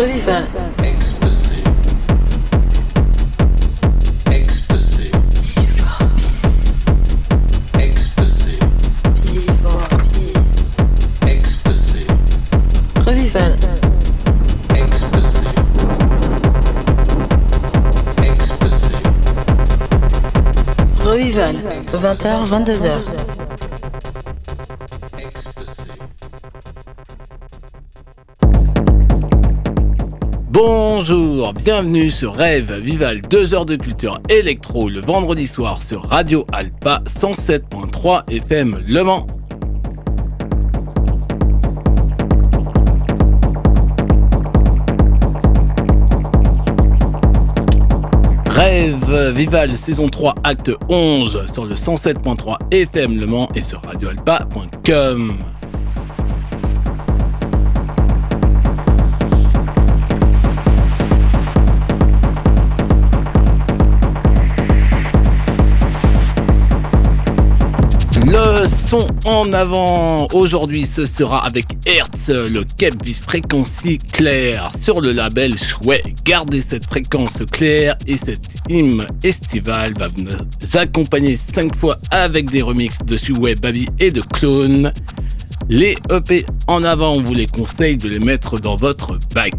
Revival. Ecstasy. Ecstasy. Ecstasy. Ecstasy. Revival. Ecstasy. Ecstasy. Revival. 20h, 22h. Bonjour, bienvenue sur Rêve Vival 2 heures de culture électro le vendredi soir sur Radio Alpa 107.3 FM Le Mans. Rêve Vival saison 3 acte 11 sur le 107.3 FM Le Mans et sur radioalpa.com. en avant aujourd'hui ce sera avec Hertz, le Cap Vis Frequency clair sur le label Chouet. Gardez cette fréquence claire et cette hymne estivale va vous accompagner 5 fois avec des remixes de Chouet, Baby et de Clone. Les EP en avant, on vous les conseille de les mettre dans votre bac.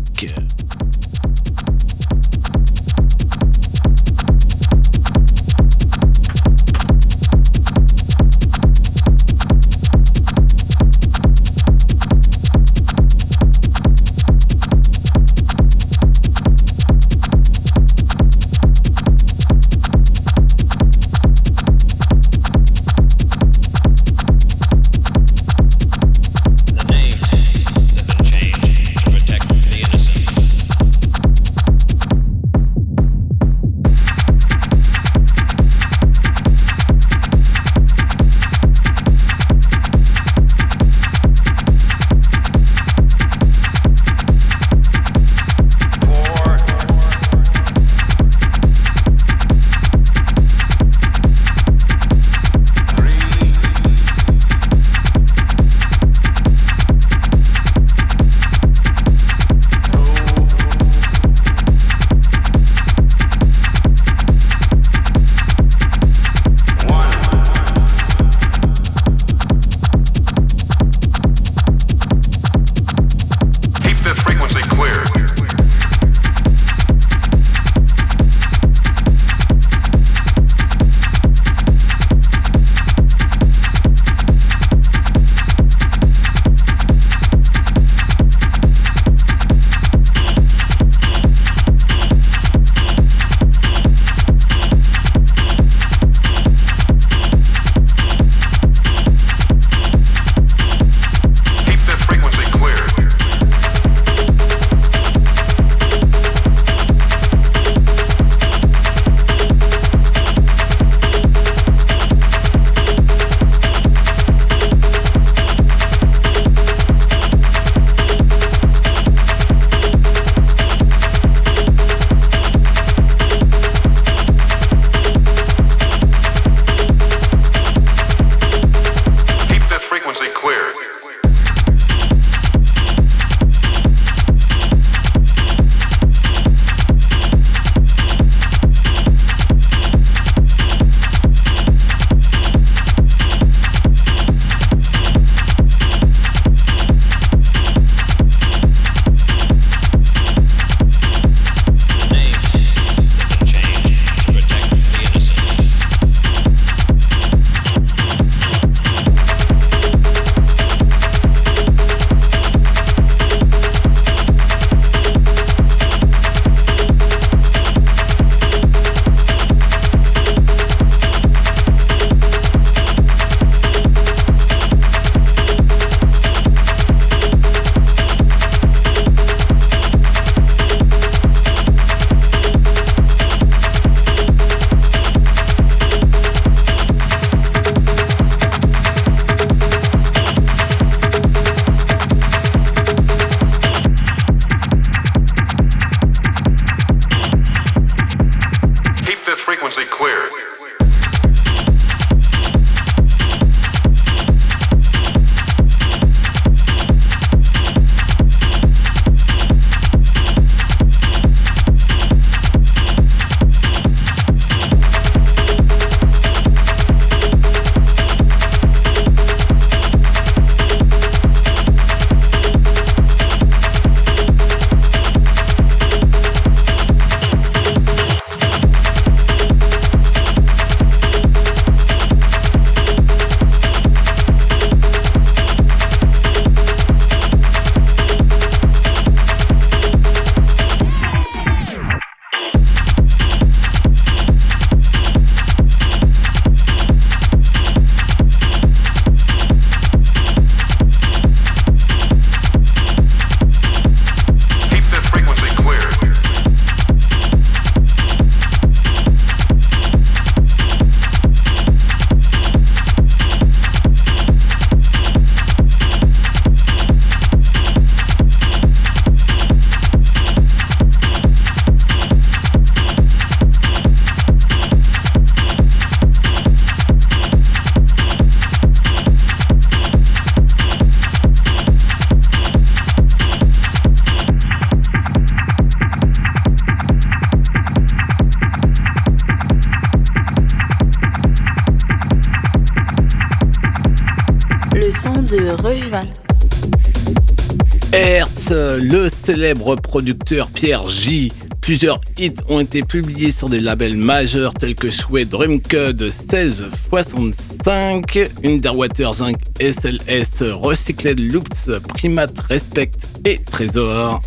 Producteur Pierre J. Plusieurs hits ont été publiés sur des labels majeurs tels que Shway Drumcode 1665, Underwater Zinc SLS, Recycled Loops, Primate Respect et Trésor.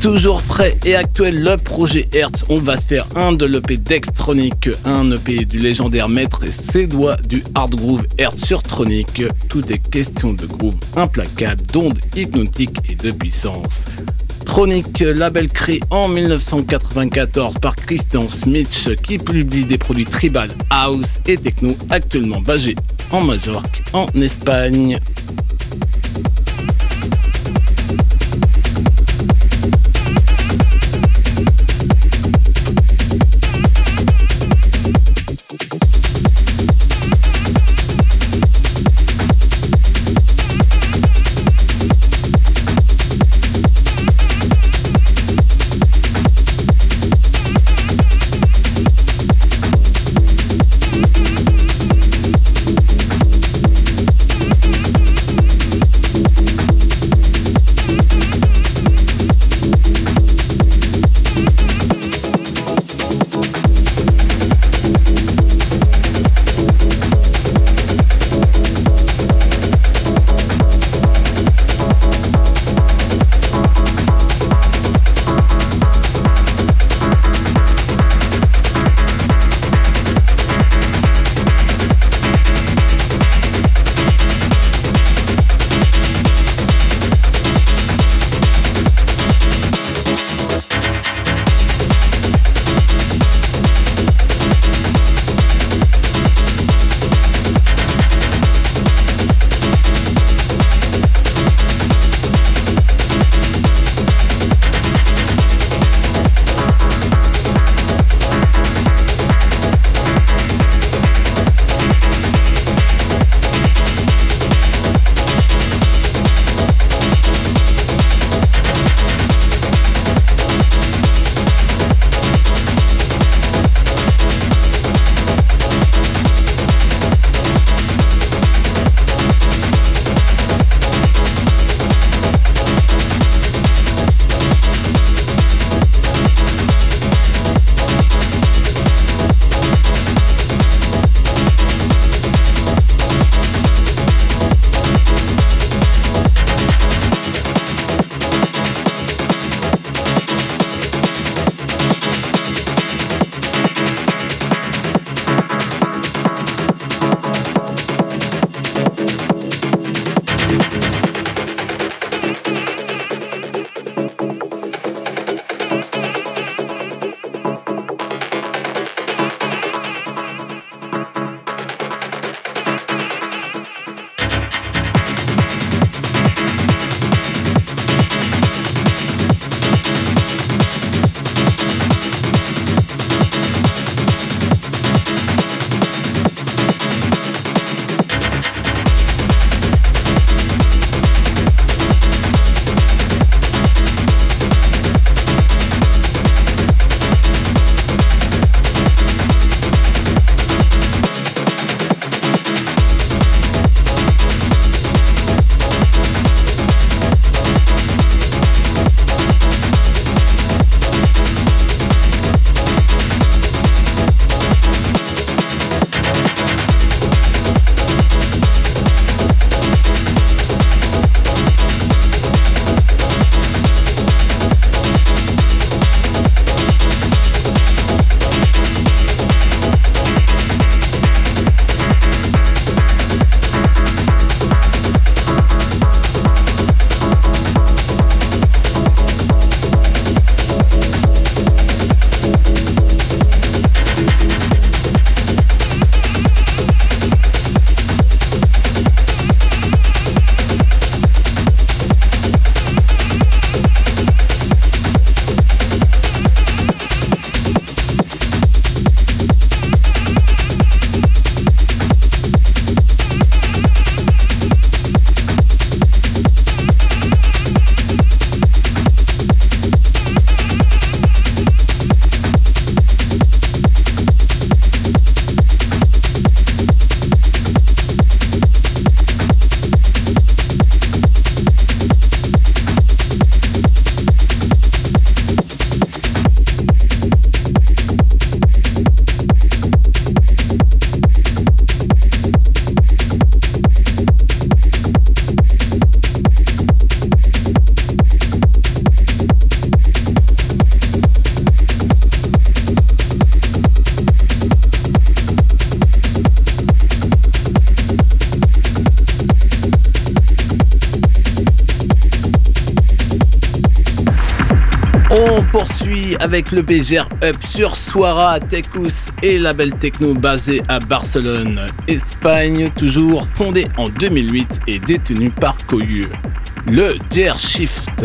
Toujours frais et actuel, le projet Hertz, on va se faire un de l'EP Dextronic, un EP du légendaire maître et ses doigts du hard groove Hertz sur Tronic. Tout est question de groove implacable, d'ondes hypnotiques et de puissance. Tronic, label créé en 1994 par Christian Smith qui publie des produits tribal, house et techno actuellement basés en Majorque en Espagne. Le BGR Up sur Suara Techus et label techno basé à Barcelone, Espagne, toujours fondé en 2008 et détenu par Coyu. Le GR Shift.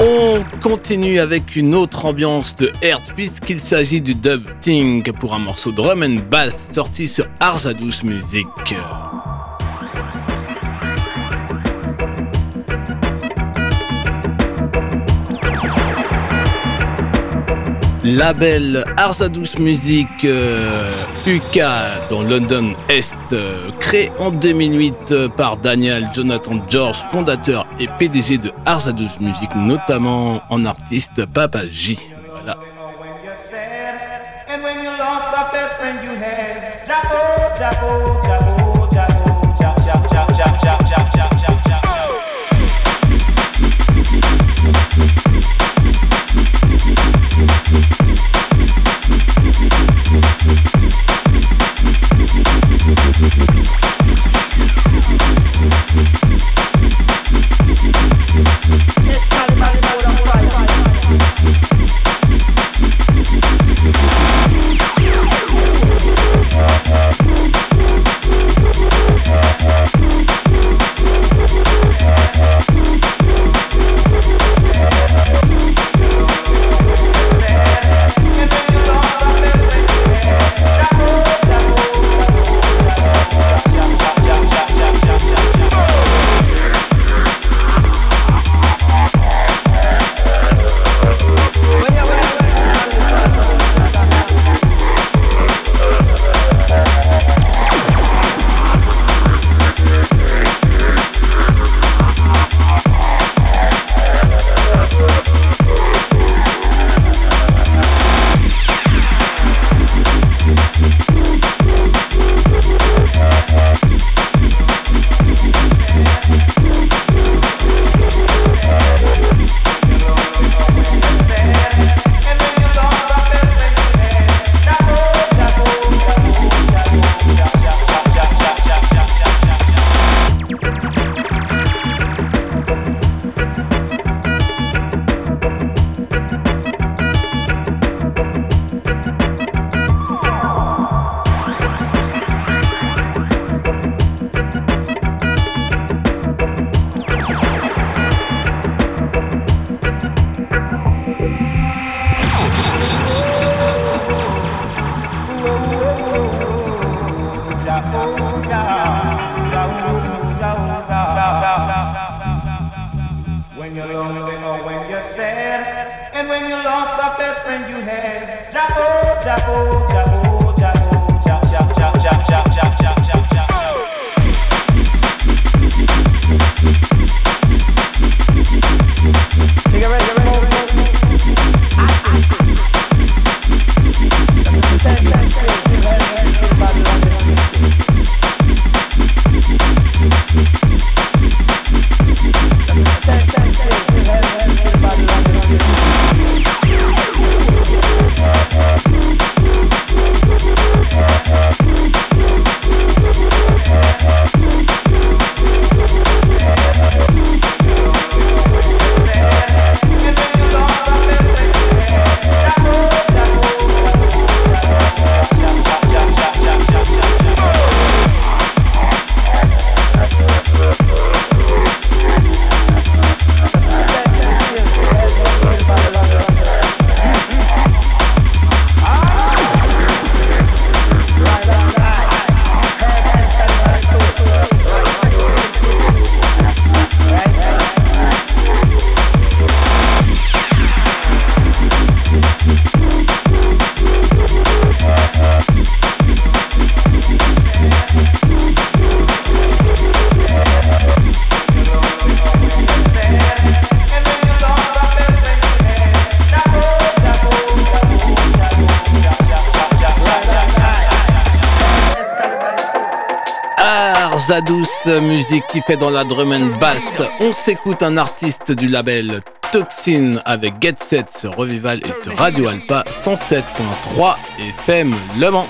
On continue avec une autre ambiance de Hertz puisqu'il s'agit du dub thing pour un morceau drum and bass sorti sur Arjadouche Music. Label Arzadous Music UK dans London Est, euh, créé en 2008 euh, par Daniel Jonathan George, fondateur et PDG de Arzadous Music, notamment en artiste Papa J. qui fait dans la drum and bass. On s'écoute un artiste du label Toxin avec Get Set sur Revival et sur Radio Alpa 107.3 FM Le Mans.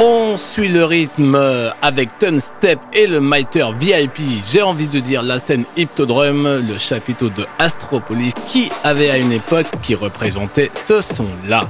On suit le rythme avec Ten Step et le Miter VIP. J'ai envie de dire la scène Hyptodrome, le chapiteau de Astropolis qui avait à une époque qui représentait ce son-là.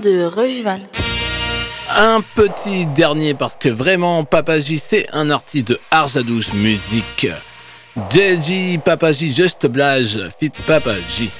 De Revival. Un petit dernier parce que vraiment Papaji c'est un artiste de Arjadouche Musique. JJ Papaji Just Blage fit Papaji.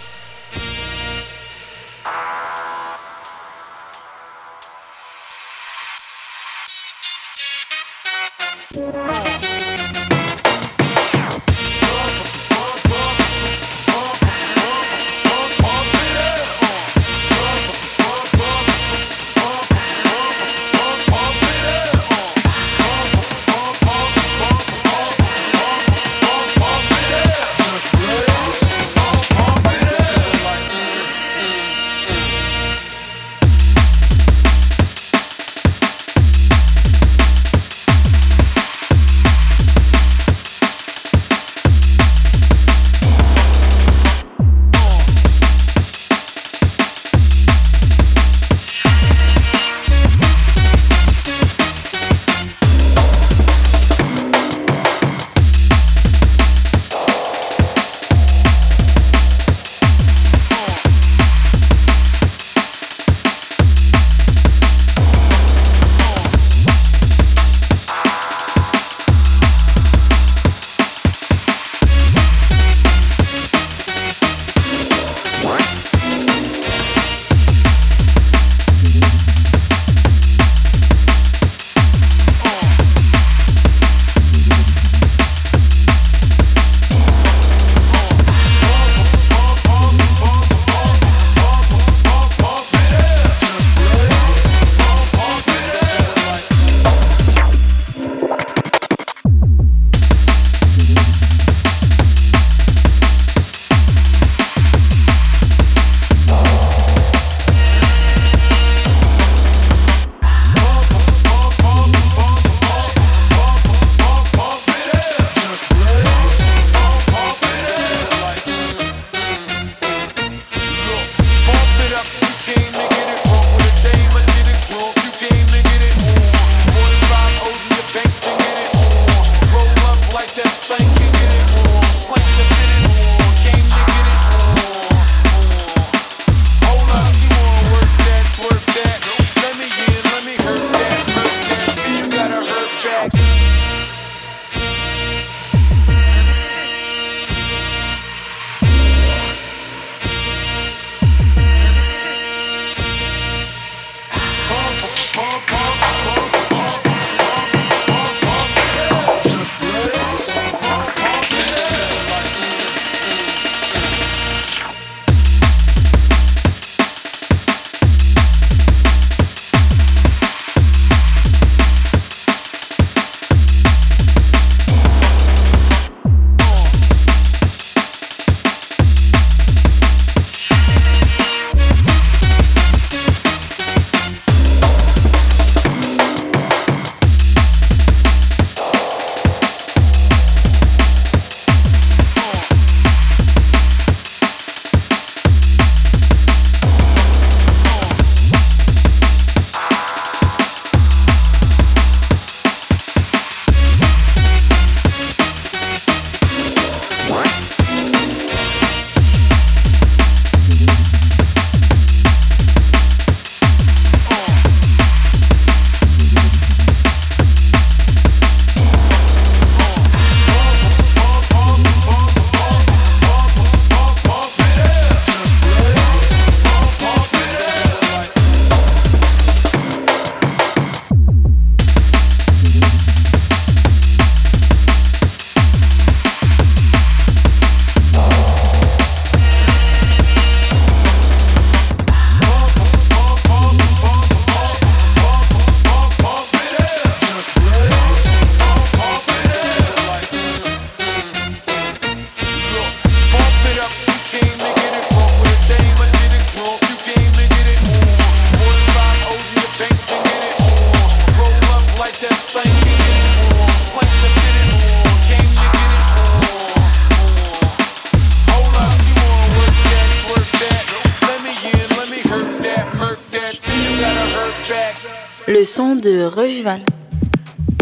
De Revival.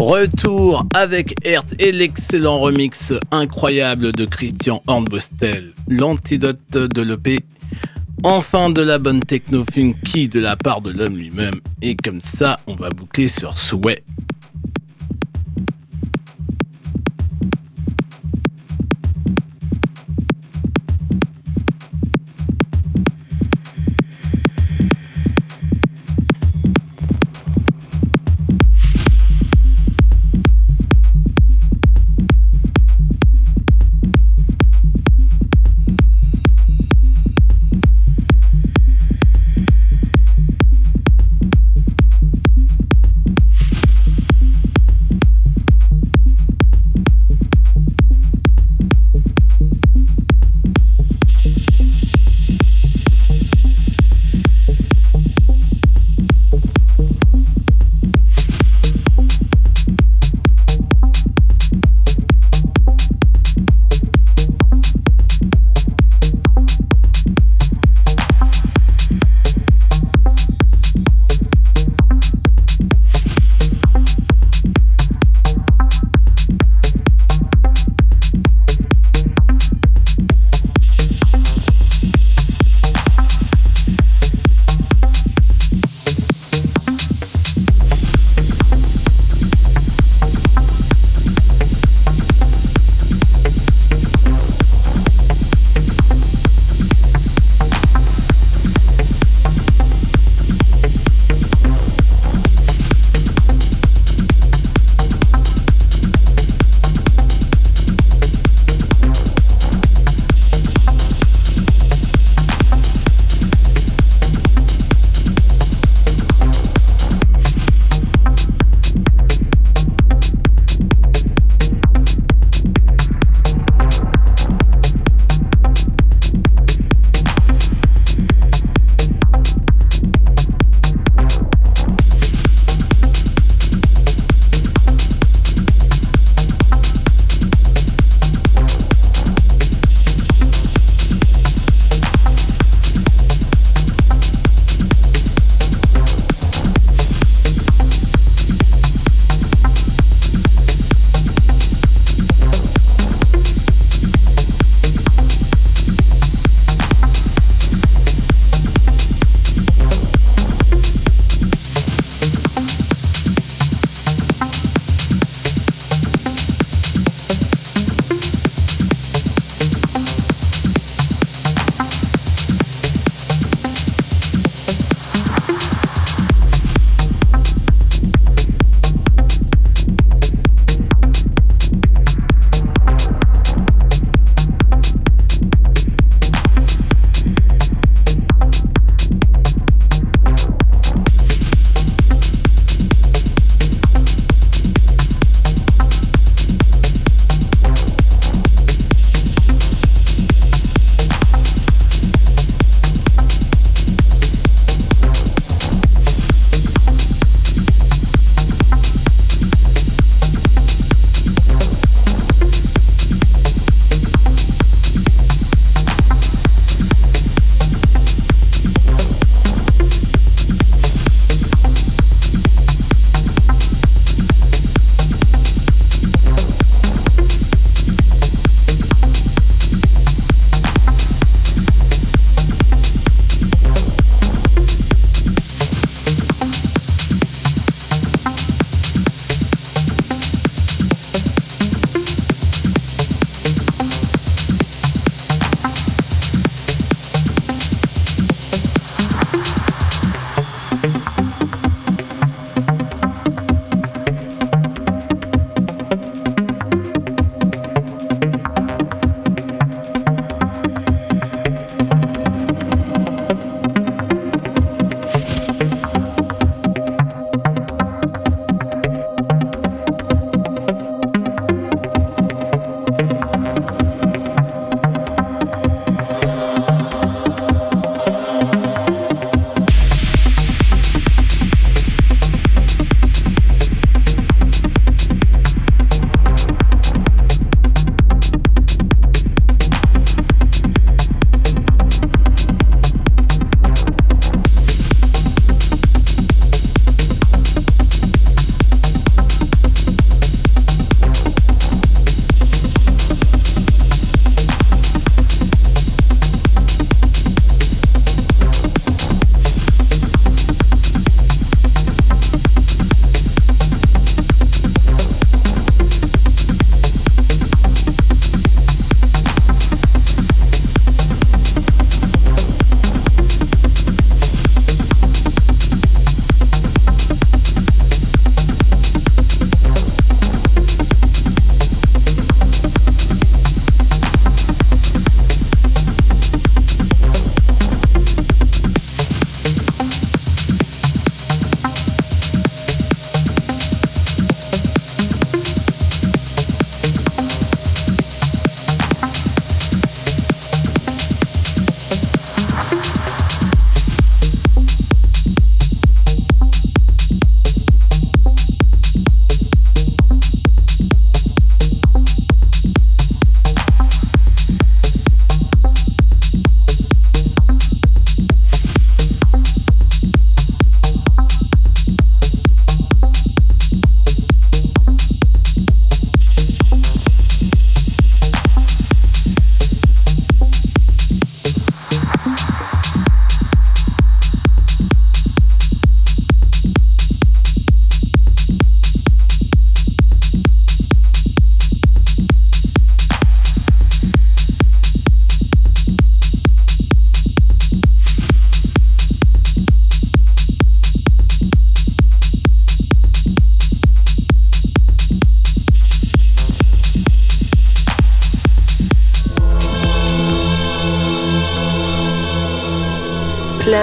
Retour avec Hertz et l'excellent remix incroyable de Christian Hornbostel, l'antidote de l'EP Enfin de la bonne techno funky de la part de l'homme lui-même. Et comme ça, on va boucler sur souhait.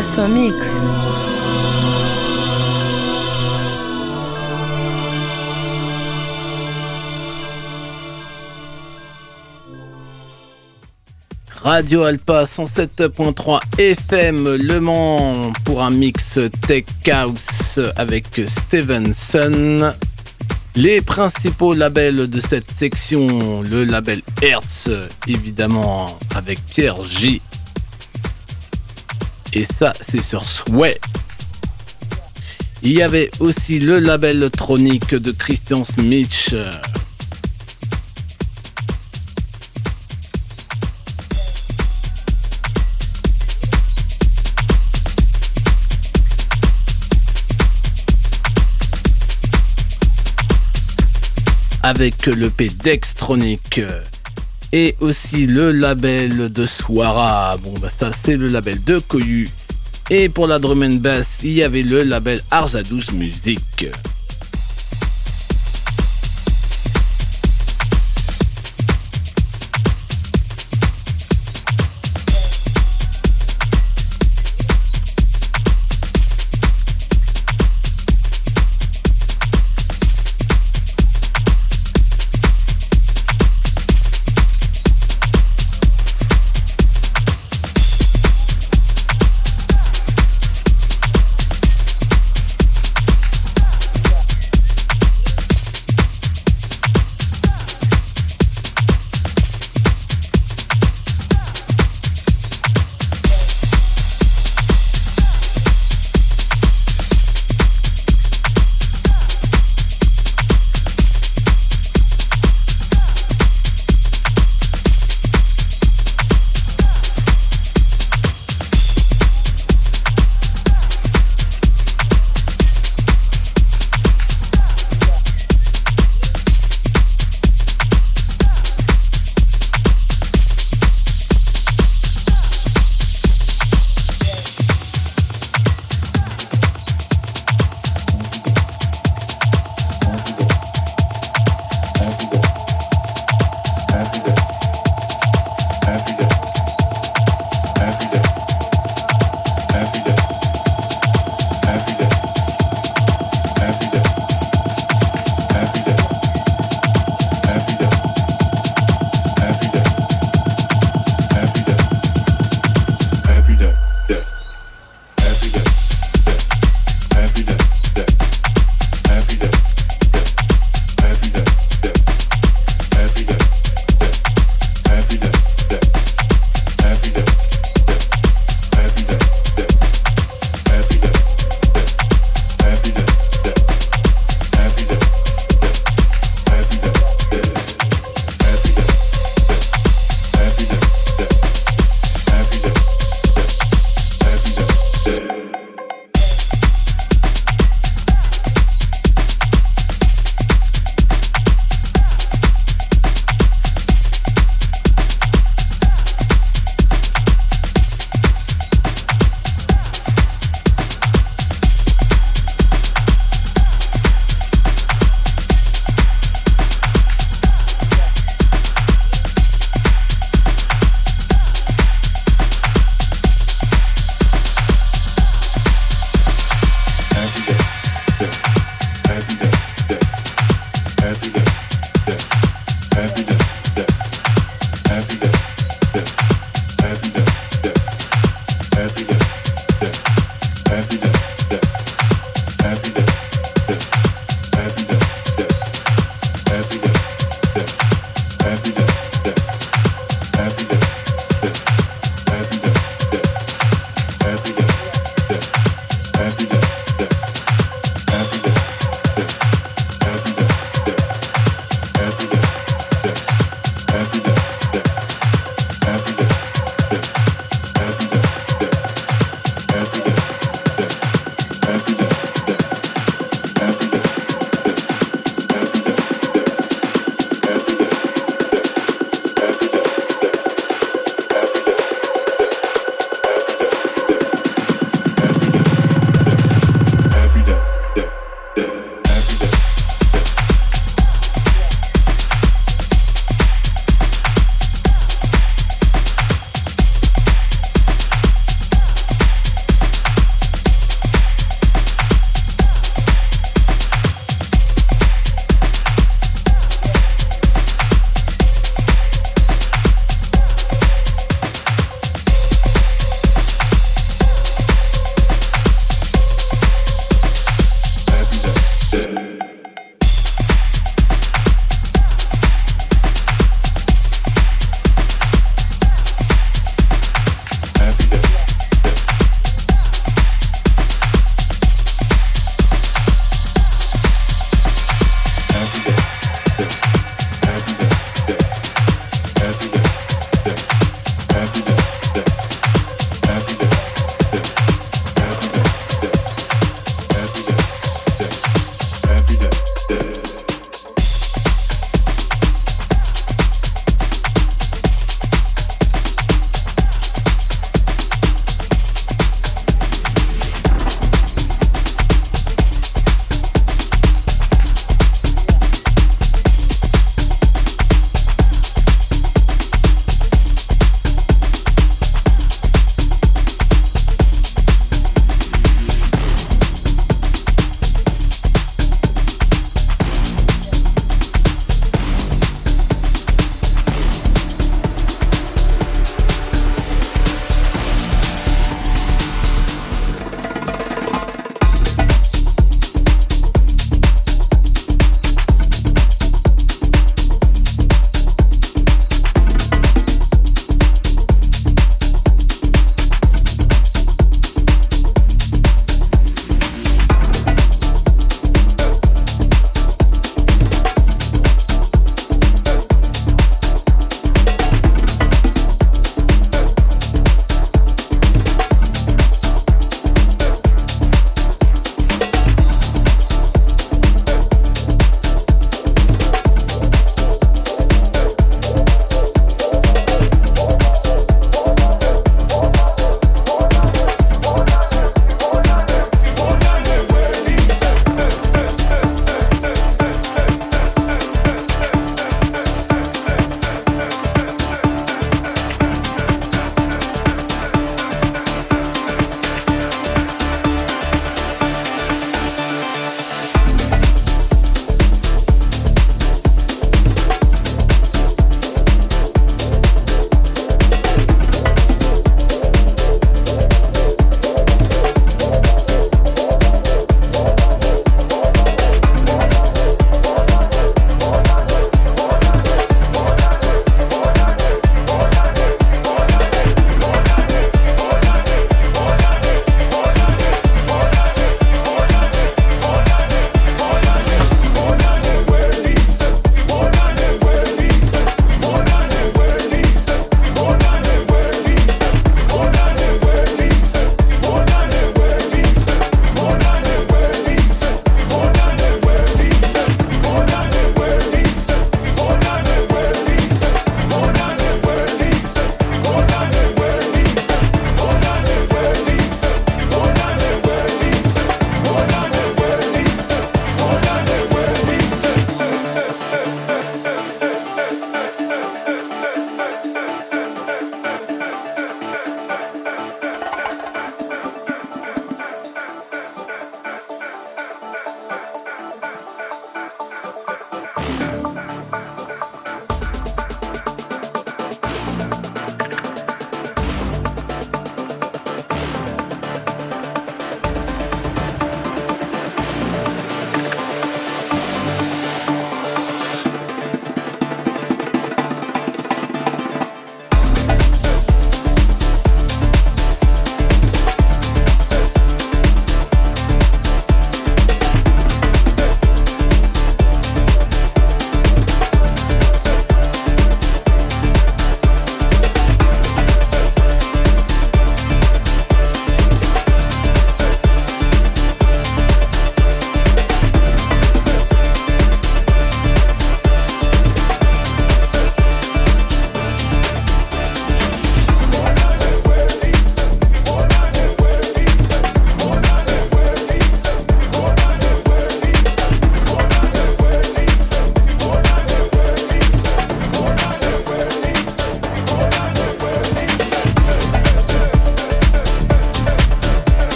Mix. Radio Alpa 107.3 FM Le Mans pour un mix Tech House avec Stevenson. Les principaux labels de cette section, le label Hertz, évidemment, avec Pierre J. Et ça, c'est sur Sway. Il y avait aussi le label tronique de Christian Smith. avec le P Dextronic et aussi le label de Swara. Bon, bah ça c'est le label de Koyu. Et pour la drum and bass, il y avait le label Arzadouche Music.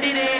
Friday.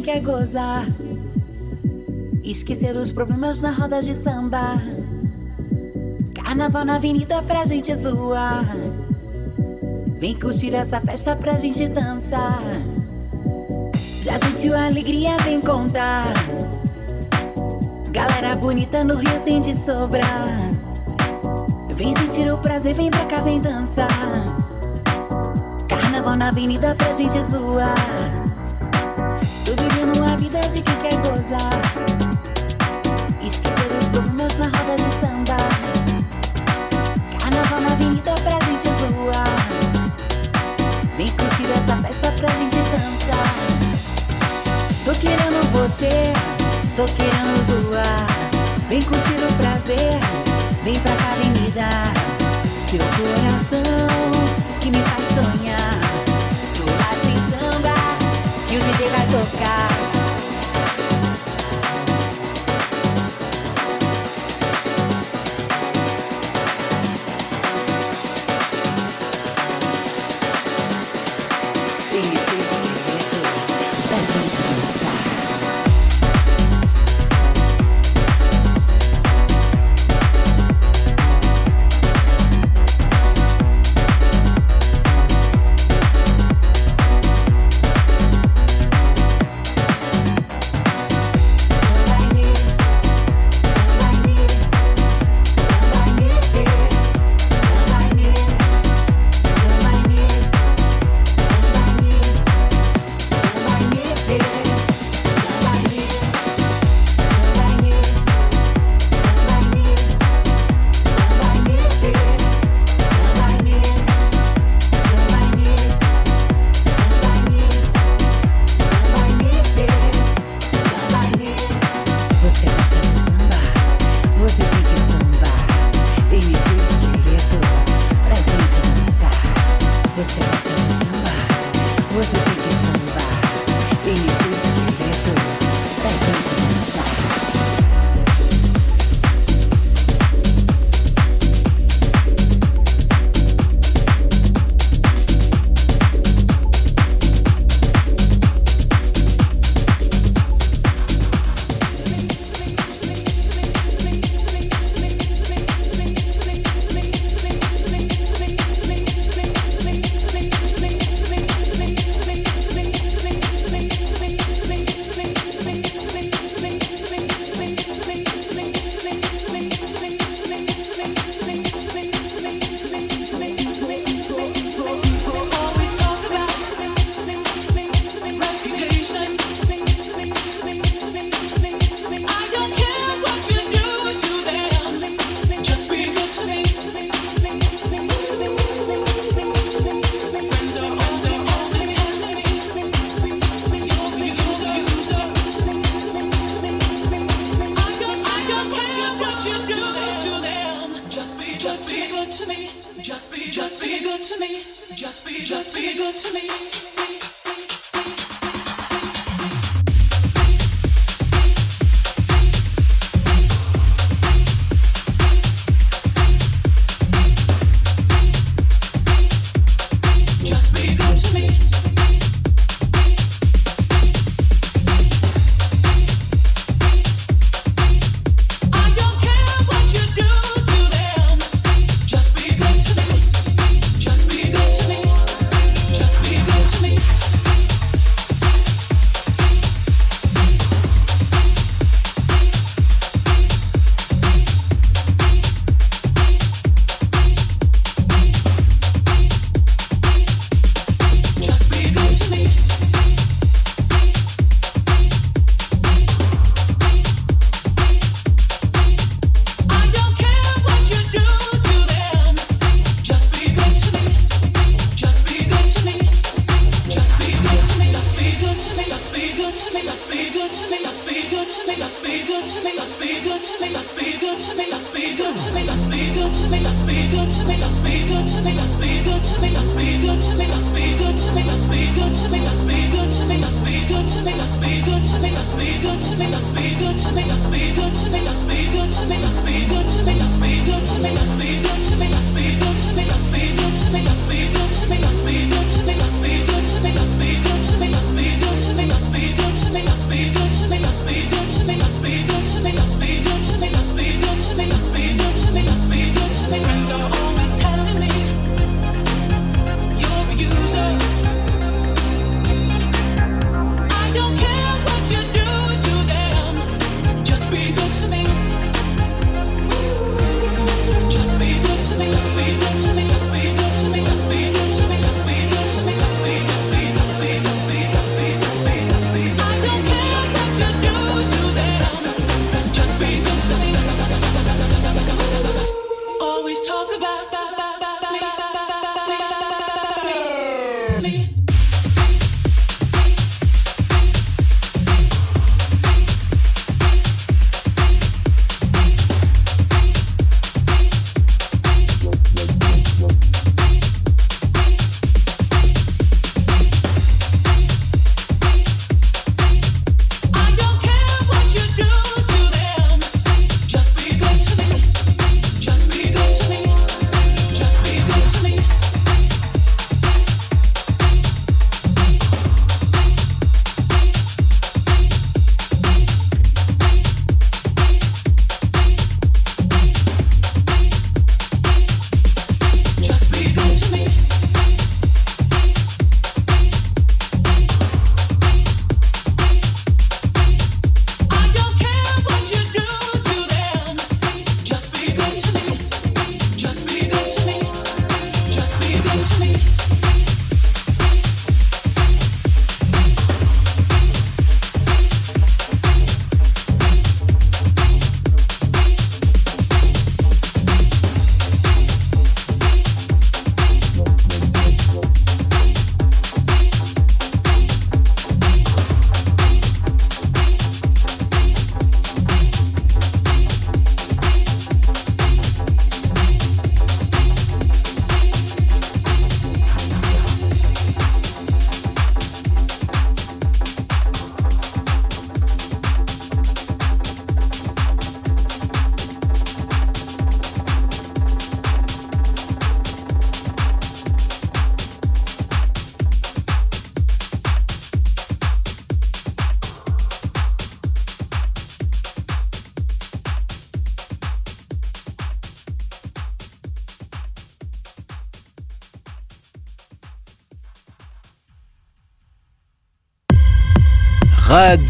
quem quer gozar. Esquecer os problemas na roda de samba. Carnaval na avenida pra gente zoar. Vem curtir essa festa pra gente dançar. Já sentiu a alegria? Vem contar. Galera bonita no Rio tem de sobrar. Vem sentir o prazer, vem pra cá, vem dançar. Carnaval na avenida pra gente zoar hoje que quer gozar. Esquecer os dogmas na roda de samba. Carnaval na avenida pra gente zoar. Vem curtir essa festa pra gente dançar. Tô querendo você, tô querendo zoar. Vem curtir o prazer, vem pra cá, vem me seu coração. Speed, good to Make us bigger, make us bigger, make good to make us bigger, make us bigger.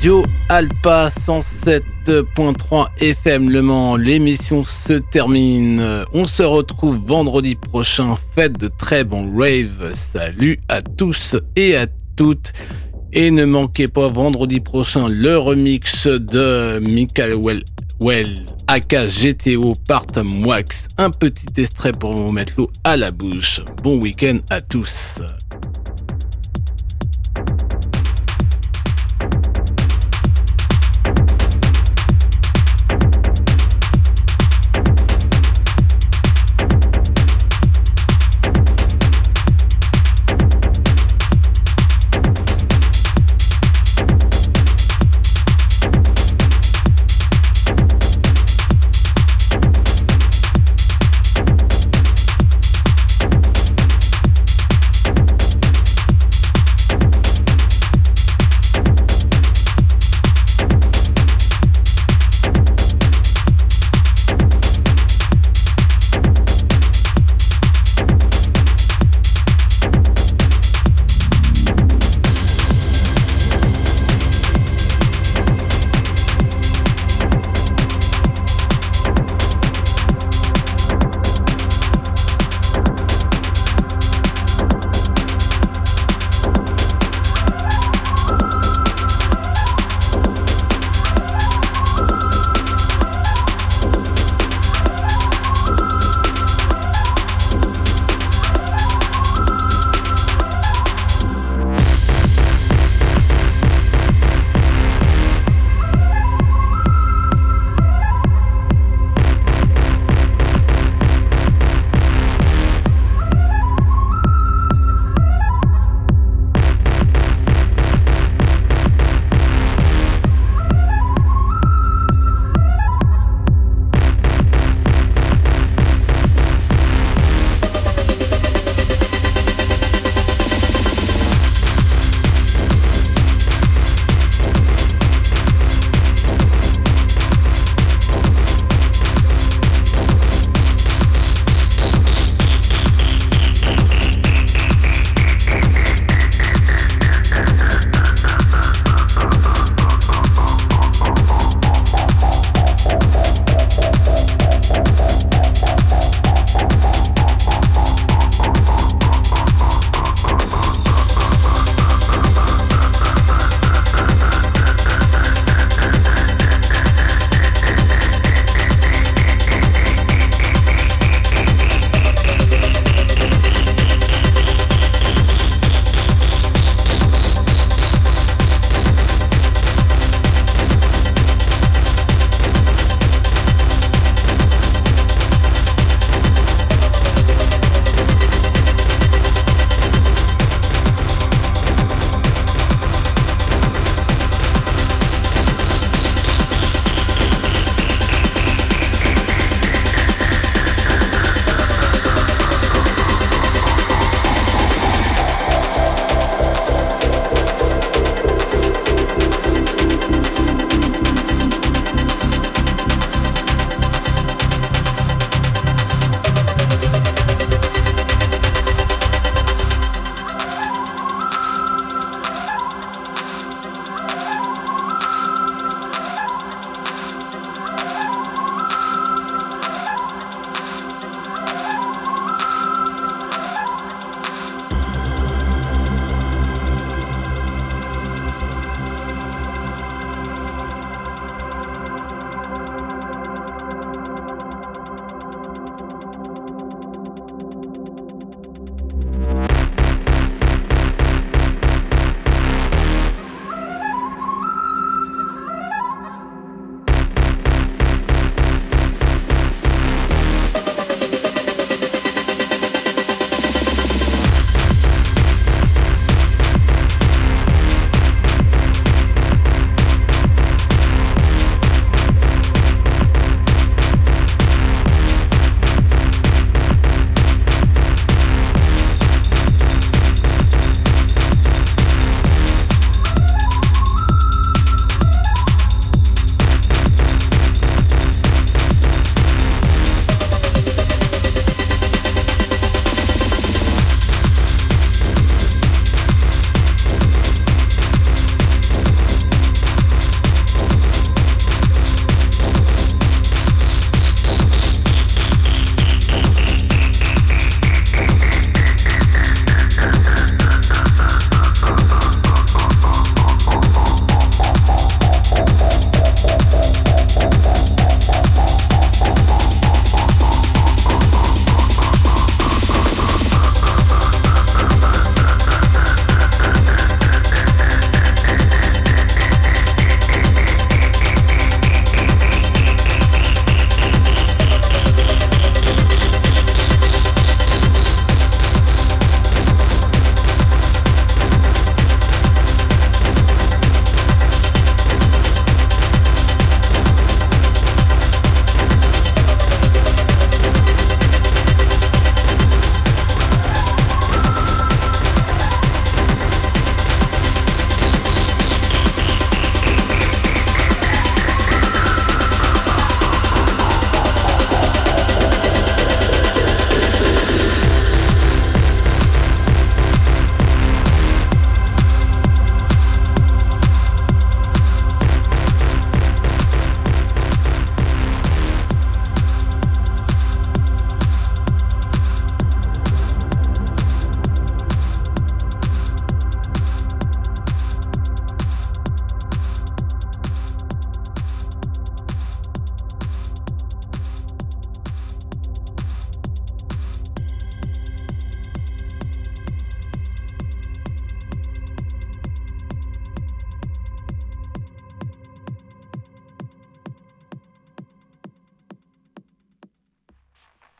Radio Alpa 107.3 FM Le Mans. L'émission se termine. On se retrouve vendredi prochain. Faites de très bons raves. Salut à tous et à toutes. Et ne manquez pas vendredi prochain le remix de Michael Well, well aka GTO Part Wax. Un petit extrait pour vous mettre l'eau à la bouche. Bon week-end à tous.